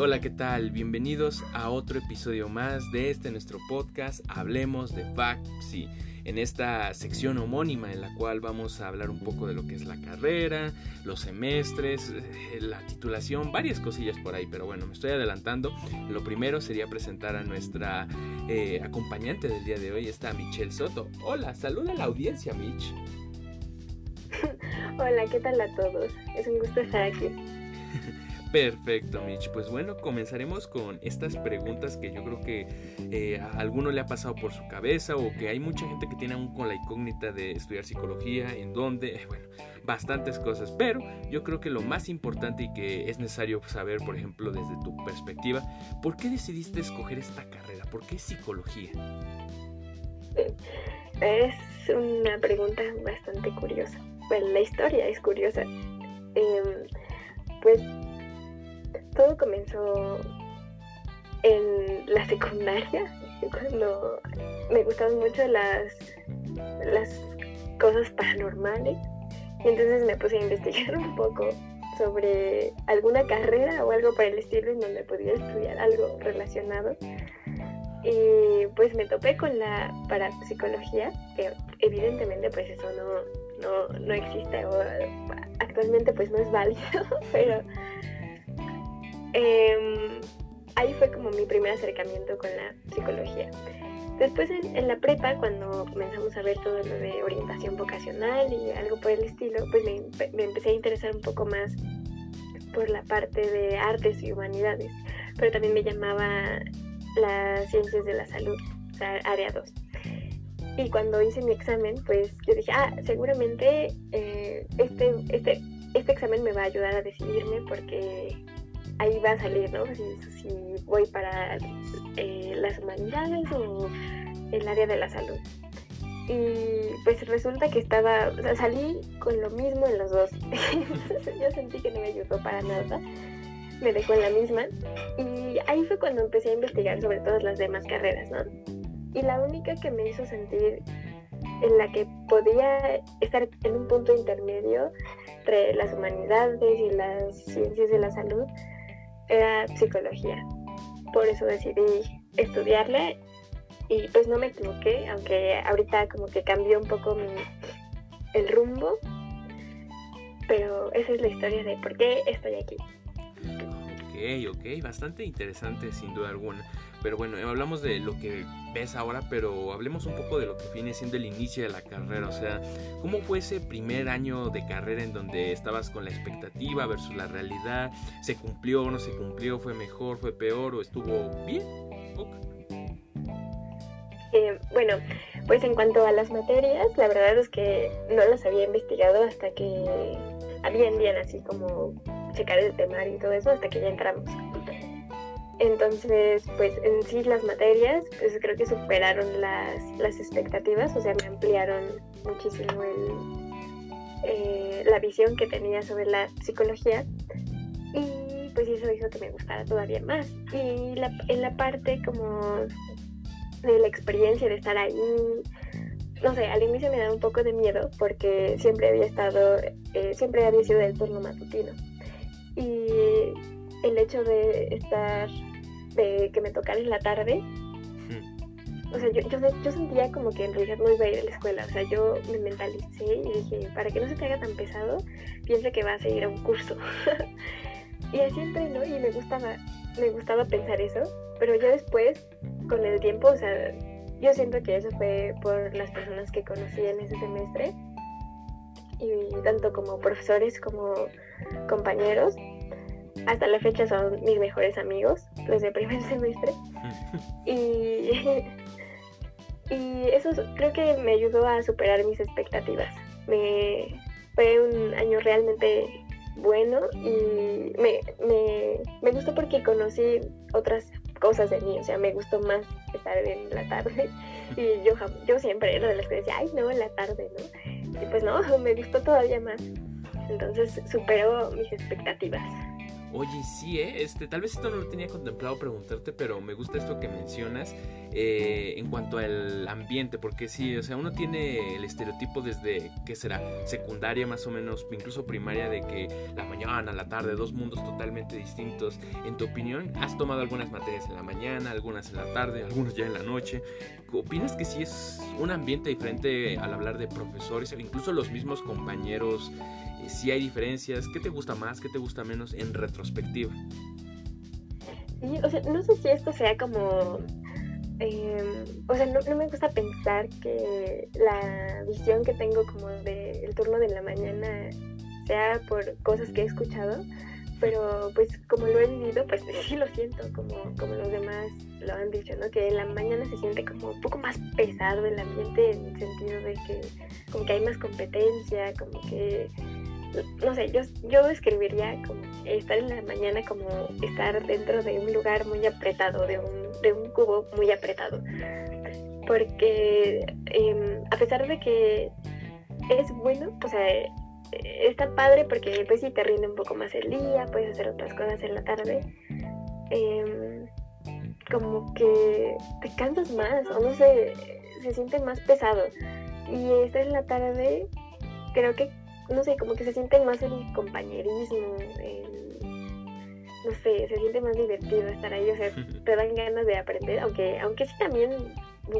hola, ¿qué tal? Bienvenidos a otro episodio más de este nuestro podcast Hablemos de FACPSI. En esta sección homónima en la cual vamos a hablar un poco de lo que es la carrera, los semestres, eh, la titulación, varias cosillas por ahí, pero bueno, me estoy adelantando. Lo primero sería presentar a nuestra eh, acompañante del día de hoy, está Michelle Soto. Hola, saluda a la audiencia, Mitch. Hola, ¿qué tal a todos? Es un gusto estar aquí. Perfecto, Mitch. Pues bueno, comenzaremos con estas preguntas que yo creo que eh, a alguno le ha pasado por su cabeza o que hay mucha gente que tiene aún con la incógnita de estudiar psicología, en dónde, bueno, bastantes cosas. Pero yo creo que lo más importante y que es necesario saber, por ejemplo, desde tu perspectiva, ¿por qué decidiste escoger esta carrera? ¿Por qué psicología? Es una pregunta bastante curiosa. Bueno, la historia es curiosa. Em, pues todo comenzó en la secundaria, cuando me gustaban mucho las, las cosas paranormales. Y entonces me puse a investigar un poco sobre alguna carrera o algo para el estilo en donde podía estudiar algo relacionado. Y pues me topé con la parapsicología, que evidentemente pues eso no, no, no existe o actualmente pues no es válido, pero Em, ahí fue como mi primer acercamiento con la psicología. Después en, la prepa, cuando comenzamos a ver todo lo de orientación vocacional y algo por el estilo, pues me, empecé a interesar un poco más por la parte de artes y humanidades, pero también me llamaba las ciencias de la salud, o sea, área 2. Y cuando hice mi examen, pues yo dije, ah, seguramente eh, este, este, este examen me va a ayudar a decidirme porque ahí va a salir, ¿no? Si, voy para eh, las humanidades o el área de la salud. Y pues resulta que estaba, salí con lo mismo en los dos. yo sentí que no me ayudó para nada. Me dejó en la misma. Y ahí fue cuando empecé a investigar sobre todas las demás carreras, ¿no? Y la única que me hizo sentir en la que podía estar en un punto intermedio entre las humanidades y las ciencias de la salud era psicología. Por eso decidí estudiarla y pues no me equivoqué, aunque ahorita como que cambió un poco el rumbo. Pero esa es la historia de por qué estoy aquí. Ok, ok, bastante interesante sin duda alguna. Pero bueno, hablamos de lo que ves ahora, pero hablemos un poco de lo que viene siendo el inicio de la carrera. O sea, ¿cómo fue ese primer año de carrera en donde estabas con la expectativa versus la realidad? ¿Se cumplió o no se cumplió? ¿Fue mejor? ¿Fue peor? ¿O estuvo bien? Eh, bueno, pues en cuanto a las materias, la verdad es que no las había investigado hasta que habían bien así como checar el temario y todo eso, hasta que ya entramos. Entonces, pues en sí las materias, pues creo que superaron las, las expectativas, o sea, me ampliaron muchísimo el, eh, la visión que tenía sobre la psicología y pues eso hizo que me gustara todavía más. Y la, en la parte como de la experiencia de estar ahí, no sé, al inicio me daba un poco de miedo porque siempre había estado, eh, siempre había sido del turno matutino. Y el hecho de estar de que me tocara en la tarde, o sea, yo, yo, sentía como que en realidad no iba a ir a la escuela. O sea, yo me mentalicé y dije, para que no se te haga tan pesado, piensa que vas a ir a un curso. y así entré, ¿no? Y me gustaba, me gustaba pensar eso. Pero ya después, con el tiempo, o sea, yo siento que eso fue por las personas que conocí en ese semestre. Y tanto como profesores como compañeros, hasta la fecha son mis mejores amigos, los de primer semestre. y, y eso creo que me ayudó a superar mis expectativas. Me, fue un año realmente bueno y me, me, me gustó porque conocí otras cosas de mí, o sea, me gustó más estar en la tarde y yo, yo siempre era de las que decía, ay, no, en la tarde, ¿no? Y pues no, me gustó todavía más. Entonces superó mis expectativas. Oye, sí, ¿eh? Este, tal vez esto no lo tenía contemplado preguntarte, pero me gusta esto que mencionas, eh, en cuanto al ambiente, porque sí, o sea, uno tiene el estereotipo desde, ¿qué será? Secundaria más o menos, incluso primaria, de que la mañana, la tarde, dos mundos totalmente distintos. En tu opinión, ¿has tomado algunas materias en la mañana, algunas en la tarde, algunas ya en la noche? ¿Opinas que sí es un ambiente diferente al hablar de profesores, incluso los mismos compañeros? Eh, si hay diferencias, ¿qué te gusta más, qué te gusta menos en retrospectiva? Sí, o sea, no sé si esto sea como Em, o sea, no, me gusta pensar que la visión que tengo como del turno de la mañana sea por cosas que he escuchado, pero pues como lo he vivido, pues sí lo siento, como, como los demás lo han dicho, ¿no? Que la mañana se siente como un poco más pesado el ambiente en el sentido de que como que hay más competencia, como que no sé, yo, yo describiría como estar en la mañana como estar dentro de un lugar muy apretado, de un, de un cubo muy apretado. Porque em, a pesar de que es bueno, o sea, está padre porque pues sí te rinde un poco más el día, puedes hacer otras cosas en la tarde. Em, como que te cansas más, o no sé, se siente más pesado. Y estar en la tarde, creo que no sé, como que se siente más el compañerismo, no sé, se siente más divertido estar ahí, o sea, te dan ganas de aprender, aunque, aunque sí también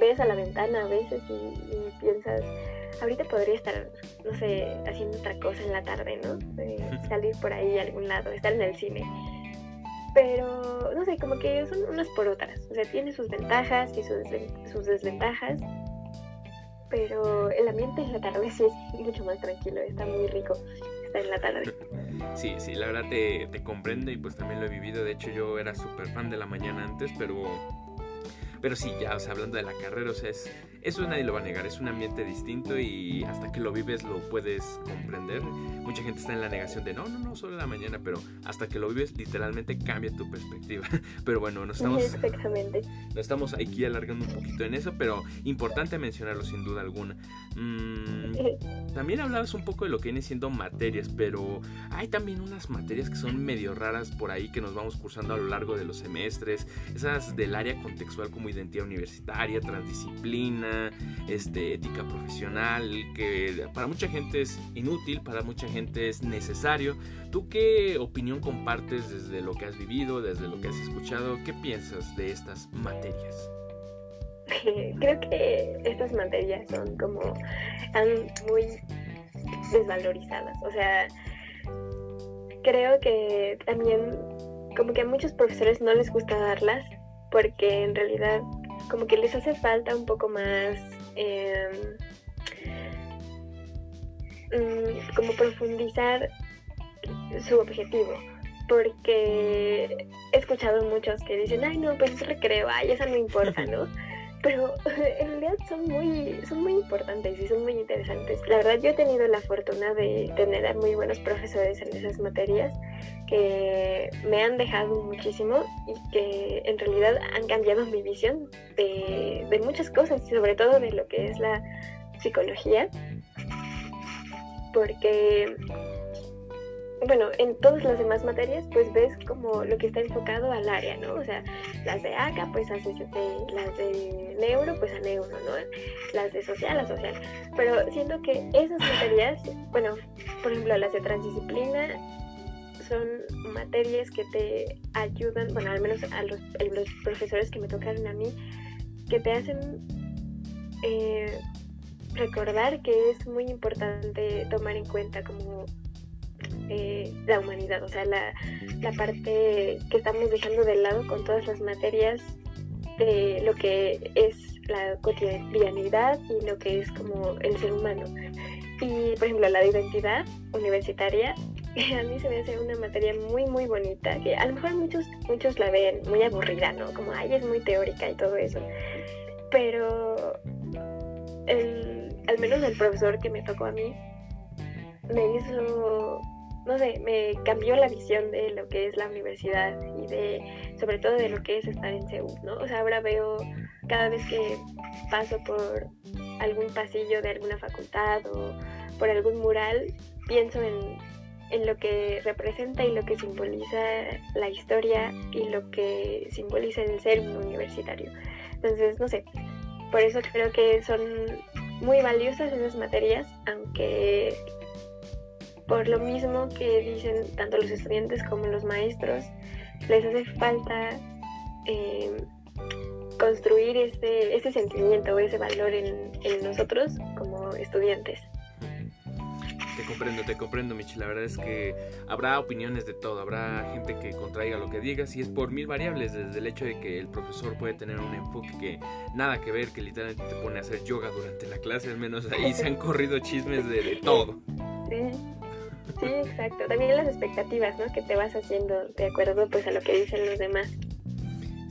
ves a la ventana a veces y, piensas, ahorita podría estar, no sé, haciendo otra cosa en la tarde, ¿no? salir por ahí a algún lado, estar en el cine. Pero, no sé, como que son unas por otras. O sea, tiene sus ventajas y sus, sus desventajas pero el ambiente en la tarde sí es mucho más tranquilo, está muy rico estar en la tarde. Sí, sí, la verdad te, te comprende y pues también lo he vivido. De hecho, yo era súper fan de la mañana antes, pero pero sí, ya, o sea, hablando de la carrera, o sea, es, eso nadie lo va a negar, es un ambiente distinto y hasta que lo vives lo puedes comprender. Mucha gente está en la negación de no, no, no, solo en la mañana, pero hasta que lo vives literalmente cambia tu perspectiva. Pero bueno, nos estamos, Exactamente. nos estamos aquí alargando un poquito en eso, pero importante mencionarlo sin duda alguna. Mm, también hablabas un poco de lo que viene siendo materias, pero hay también unas materias que son medio raras por ahí que nos vamos cursando a lo largo de los semestres, esas del área contextual como identidad universitaria, transdisciplina este, ética profesional, que para mucha gente es inútil, para mucha gente es necesario. ¿Tú qué opinión compartes desde lo que has vivido, desde lo que has escuchado? ¿Qué piensas de estas materias? Creo que estas materias son como muy desvalorizadas. O sea, creo que también como que a muchos profesores no les gusta darlas porque en realidad como que les hace falta un poco más mm, como profundizar su objetivo porque he escuchado muchos que dicen ay no pues es recreo ay esa no importa no pero en realidad son muy, son muy importantes y son muy interesantes. La verdad yo he tenido la fortuna de tener a muy buenos profesores en esas materias que me han dejado muchísimo y que en realidad han cambiado mi visión de, de muchas cosas, sobre todo de lo que es la psicología, porque bueno, en todas las demás materias, pues ves como lo que está enfocado al área, ¿no? O sea, las de ACA, pues haces las de neuro, pues a neuro, ¿no? Las de social, a social. Pero siento que esas materias, bueno, por ejemplo, las de transdisciplina, son materias que te ayudan, bueno, al menos a los, profesores que me tocaron a mí, que te hacen eh, recordar que es muy importante tomar en cuenta como eh, la humanidad, o sea, la parte que estamos dejando de lado con todas las materias de lo que es la cotidianidad y lo que es como el ser humano. Y, por ejemplo, la identidad universitaria, a mí se me hace una materia muy, muy bonita, que a lo mejor muchos, muchos la ven muy aburrida, ¿no? Como, ay, es muy teórica y todo eso. Pero, al menos el profesor que me tocó a mí, me hizo no sé, me cambió la visión de lo que es la universidad y de, sobre todo de lo que es estar en Seúl, ¿no? O sea, ahora veo cada vez que paso por algún pasillo de alguna facultad o por algún mural, pienso en, en lo que representa y lo que simboliza la historia y lo que simboliza el ser un universitario. Entonces, no sé, por eso creo que son muy valiosas esas materias, aunque por lo mismo que dicen tanto los estudiantes como los maestros, les hace falta eh, construir ese, ese sentimiento o ese valor en nosotros como estudiantes. Te comprendo, te comprendo, Michi. La verdad es que habrá opiniones de todo. Habrá gente que contraiga lo que digas y es por mil variables. Desde el hecho de que el profesor puede tener un enfoque que nada que ver, que literalmente te pone a hacer yoga durante la clase. Al menos ahí se han corrido chismes de, todo. Sí. Sí, exacto. También las expectativas, ¿no? Que te vas haciendo de acuerdo pues a lo que dicen los demás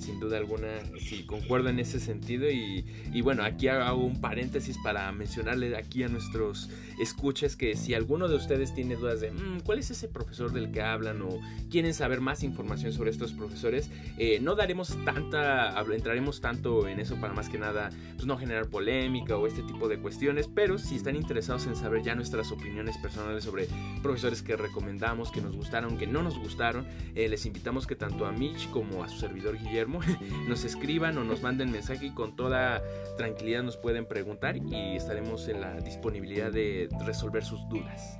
sin duda alguna, sí, concuerdo en ese sentido. Y, bueno, aquí hago un paréntesis para mencionarle aquí a nuestros escuchas que si alguno de ustedes tiene dudas de mm, cuál es ese profesor del que hablan o quieren saber más información sobre estos profesores, eh, no daremos tanta, entraremos tanto en eso para más que nada, pues no generar polémica o este tipo de cuestiones, pero si están interesados en saber ya nuestras opiniones personales sobre profesores que recomendamos, que nos gustaron, que no nos gustaron, eh, les invitamos que tanto a Mitch como a su servidor Guillermo nos escriban o nos manden mensaje y con toda tranquilidad nos pueden preguntar y estaremos en la disponibilidad de resolver sus dudas.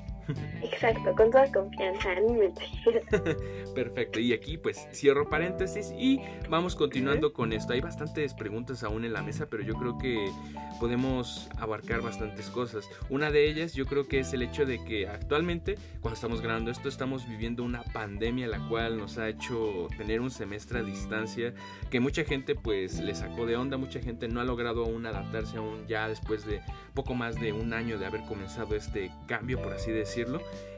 Exacto, con toda confianza, Perfecto, y aquí pues cierro paréntesis y vamos continuando con esto. Hay bastantes preguntas aún en la mesa, pero yo creo que podemos abarcar bastantes cosas. Una de ellas yo creo que es el hecho de que actualmente, cuando estamos grabando esto, estamos viviendo una pandemia la cual nos ha hecho tener un semestre a distancia que mucha gente pues le sacó de onda, mucha gente no ha logrado aún adaptarse aún ya después de poco más de un año de haber comenzado este cambio, por así decirlo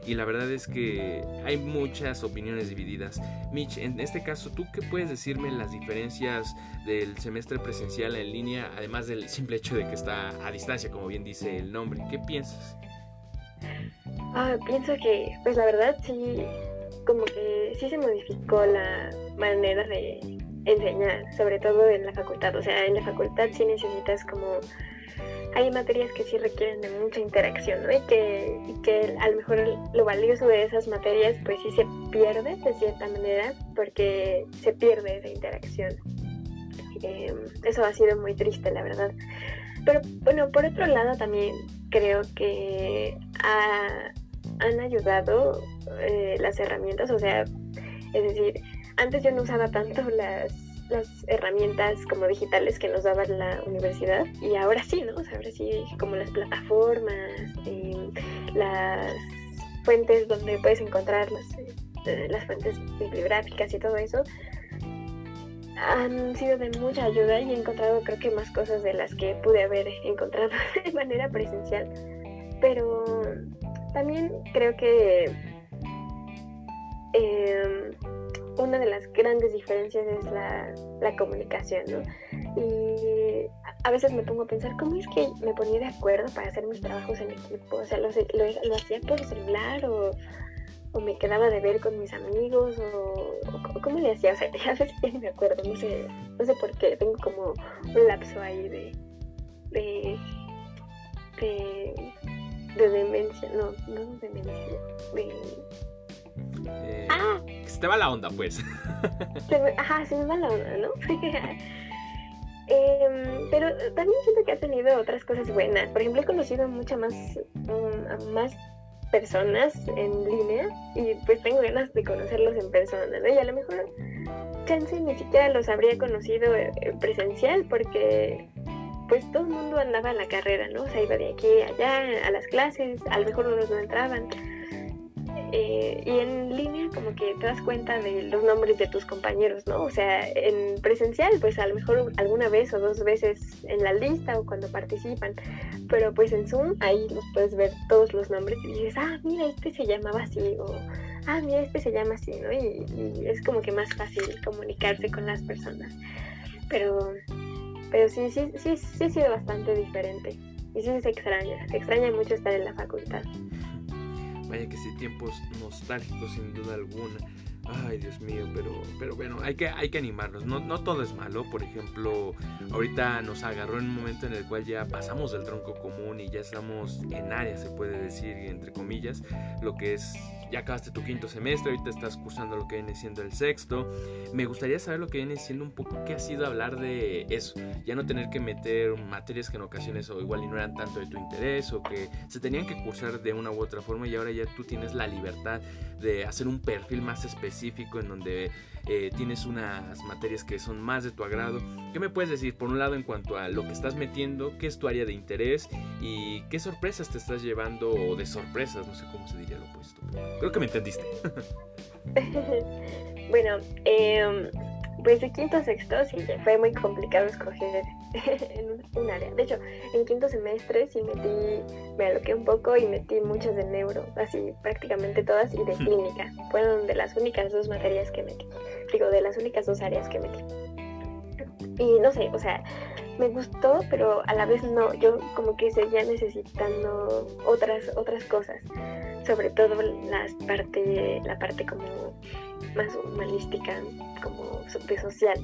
y la verdad es que hay muchas opiniones divididas. Mitch, en este caso, ¿tú qué puedes decirme las diferencias del semestre presencial en línea, además del simple hecho de que está a distancia, como bien dice el nombre? ¿Qué piensas? Ah, pienso que, pues la verdad sí, como que sí se modificó la manera de enseñar, sobre todo en la facultad. O sea, en la facultad sí necesitas como hay materias que sí requieren de mucha interacción, ¿no? Y que, que a lo mejor lo valioso de esas materias pues sí se pierde de cierta manera porque se pierde esa interacción. Eh, eso ha sido muy triste, la verdad. Pero bueno, por otro lado también creo que han ayudado eh, las herramientas, o sea, es decir, antes yo no usaba tanto las las herramientas como digitales que nos daba la universidad y ahora sí, ¿no? ahora sí, como las plataformas, eh, las fuentes donde puedes encontrar eh, las fuentes bibliográficas y todo eso, han sido de mucha ayuda y he encontrado creo que más cosas de las que pude haber encontrado de manera presencial. Pero también creo que eh, una de las grandes diferencias es la, la comunicación, ¿no? Y a veces me pongo a pensar, ¿cómo es que me ponía de acuerdo para hacer mis trabajos en equipo? O sea, ¿lo, lo, hacía por celular o, o, me quedaba de ver con mis amigos o, cómo le hacía? O sea, a veces ya me acuerdo, no sé, no sé por qué, tengo como un lapso ahí de, de, de, de demencia, no, no demencia, de. Se te va la onda, pues. ajá, se me va la onda, ¿no? Em, pero también siento que ha tenido otras cosas buenas. Por ejemplo, he conocido muchas más, mm, más personas en línea y pues tengo ganas de conocerlos en persona, ¿no? Y a lo mejor chance ni siquiera los habría conocido eh, presencial porque pues todo el mundo andaba en la carrera, ¿no? O sea, iba de aquí a allá a las clases, a lo mejor unos no entraban. Eh, y en línea como que te das cuenta de los nombres de tus compañeros, ¿no? O sea, en presencial pues a lo mejor alguna vez o dos veces en la lista o cuando participan, pero pues en Zoom ahí los puedes ver todos los nombres y dices, ah, mira, este se llamaba así o ah, mira, este se llama así, ¿no? Y, es como que más fácil comunicarse con las personas. Pero, pero sí, sí, sí, sí ha sido bastante diferente. Y sí se extraña, se extraña mucho estar en la facultad. Vaya que sí, tiempos nostálgicos sin duda alguna. Ay, Dios mío, pero, pero bueno, hay que, hay que animarnos. No, no todo es malo. Por ejemplo, ahorita nos agarró en un momento en el cual ya pasamos del tronco común y ya estamos en área, se puede decir, entre comillas, lo que es ya acabaste tu quinto semestre, ahorita estás cursando lo que viene siendo el sexto. Me gustaría saber lo que viene siendo un poco qué ha sido hablar de eso. Ya no tener que meter materias que en ocasiones o igual y no eran tanto de tu interés o que se tenían que cursar de una u otra forma y ahora ya tú tienes la libertad de hacer un perfil más específico en donde eh, tienes unas materias que son más de tu agrado. ¿Qué me puedes decir por un lado en cuanto a lo que estás metiendo, qué es tu área de interés y qué sorpresas te estás llevando o de sorpresas, no sé cómo se diría lo opuesto. Creo que me entendiste. bueno, eh, pues de quinto a sexto sí fue muy complicado escoger en un, área. De hecho, en quinto semestre sí metí, me aloqué un poco y metí muchas de neuro, así prácticamente todas, y de clínica. Fueron de las únicas dos materias que metí. Digo, de las únicas dos áreas que metí. Y no sé, o sea, me gustó, pero a la vez no. Yo como que seguía necesitando otras, otras cosas. Sobre todo las parte, la parte como más humanística, como de social.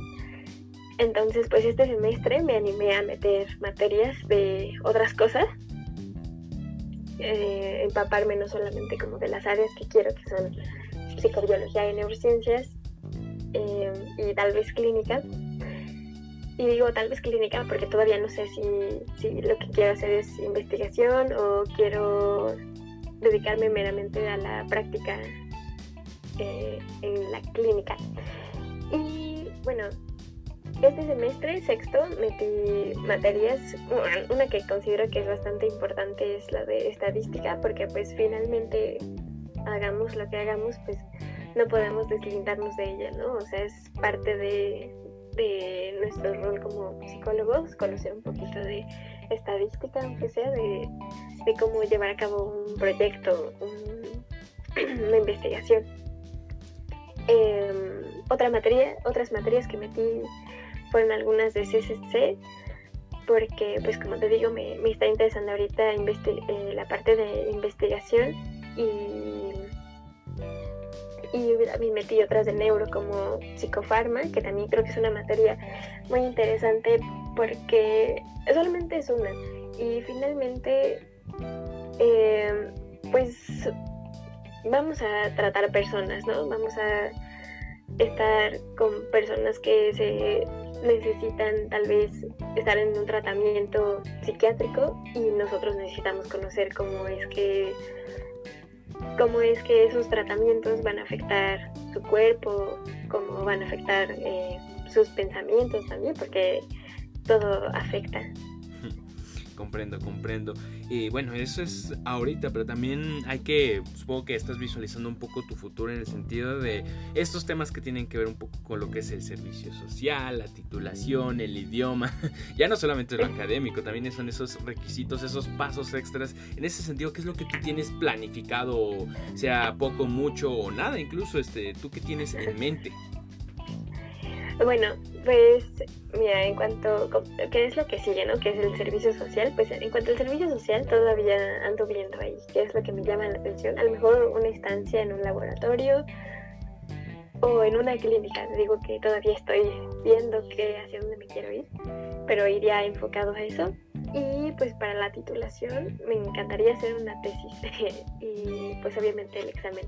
Entonces, pues este semestre me animé a meter materias de otras cosas, eh, empaparme no solamente como de las áreas que quiero, que son psicobiología y neurociencias, eh, y tal vez clínica. Y digo tal vez clínica porque todavía no sé si, si lo que quiero hacer es investigación o quiero dedicarme meramente a la práctica eh, en la clínica. Y bueno, este semestre, sexto, metí materias, una que considero que es bastante importante es la de estadística, porque pues finalmente hagamos lo que hagamos, pues no podemos deslindarnos de ella, ¿no? O sea, es parte de, de nuestro rol como psicólogos, conocer un poquito de estadística, aunque sea de, de cómo llevar a cabo un proyecto, una investigación. Em, otra materia, otras materias que metí fueron algunas de CCC, porque pues como te digo me, está interesando ahorita eh, la parte de investigación y, y me metí otras de neuro como psicofarma, que también creo que es una materia muy interesante porque solamente es una y finalmente em, pues vamos a tratar personas, ¿no? Vamos a estar con personas que se necesitan tal vez estar en un tratamiento psiquiátrico y nosotros necesitamos conocer cómo es que cómo es que esos tratamientos van a afectar su cuerpo, cómo van a afectar eh, sus pensamientos también, porque todo afecta. Comprendo, comprendo. Y bueno, eso es ahorita, pero también hay que, supongo que estás visualizando un poco tu futuro en el sentido de estos temas que tienen que ver un poco con lo que es el servicio social, la titulación, el idioma. ya no solamente lo académico, también son esos requisitos, esos pasos extras. En ese sentido, ¿qué es lo que tú tienes planificado? Sea poco, mucho o nada, incluso este, tú qué tienes en mente. Bueno, pues mira, en cuanto, ¿qué es lo que sigue, no? Que es el servicio social, pues en cuanto al servicio social todavía ando viendo ahí, qué es lo que me llama la atención. A lo mejor una estancia en un laboratorio o en una clínica. Digo que todavía estoy viendo qué, hacia dónde me quiero ir, pero iría enfocado a eso. Y pues para la titulación me encantaría hacer una tesis y pues obviamente el examen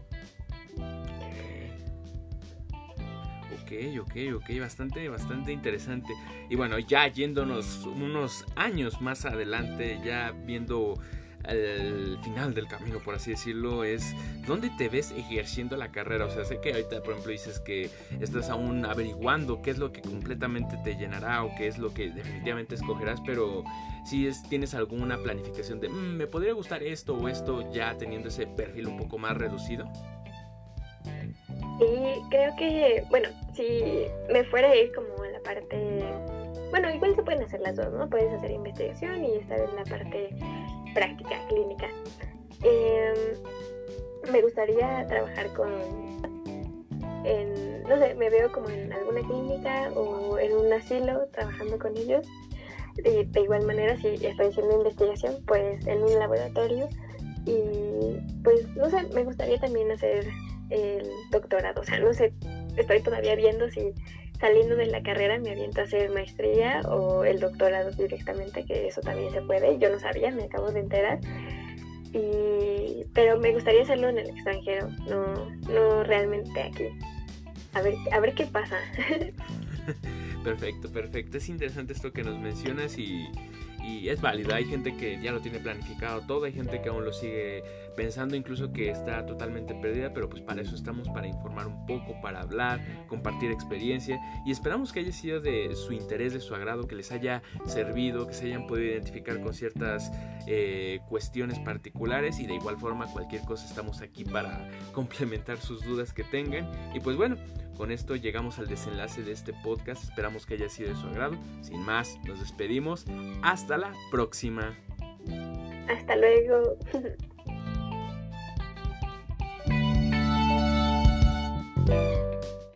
Ok, ok, ok, bastante, bastante interesante. Y bueno, ya yéndonos unos años más adelante, ya viendo el final del camino, por así decirlo, es dónde te ves ejerciendo la carrera. O sea, sé que ahorita, por ejemplo, dices que estás aún averiguando qué es lo que completamente te llenará o qué es lo que definitivamente escogerás, pero si es, tienes alguna planificación de, mm, me podría gustar esto o esto, ya teniendo ese perfil un poco más reducido. Y creo que, bueno, si me fuera a ir como en la parte, bueno, igual se pueden hacer las dos, ¿no? Puedes hacer investigación y estar en la parte práctica, clínica. Em, me gustaría trabajar con, en, no sé, me veo como en alguna clínica o en un asilo trabajando con ellos. Y de igual manera, si estoy haciendo investigación, pues en un laboratorio. Y pues, no sé, me gustaría también hacer el doctorado. O sea, no sé, estoy todavía viendo si saliendo de la carrera me aviento a hacer maestría o el doctorado directamente, que eso también se puede. Yo no sabía, me acabo de enterar. Y, pero me gustaría hacerlo en el extranjero, no, no realmente aquí. A ver, a ver qué pasa. perfecto, perfecto. Es interesante esto que nos mencionas y, y es válido. Hay gente que ya lo tiene planificado todo, hay gente que aún lo sigue pensando, incluso que está totalmente perdida, pero pues para eso estamos, para informar un poco, para hablar, compartir experiencia y esperamos que haya sido de su interés, de su agrado, que les haya servido, que se hayan podido identificar con ciertas eh, cuestiones particulares y de igual forma cualquier cosa estamos aquí para complementar sus dudas que tengan y pues bueno. Con esto llegamos al desenlace de este podcast. Esperamos que haya sido de su agrado. Sin más, nos despedimos. Hasta la próxima. Hasta luego.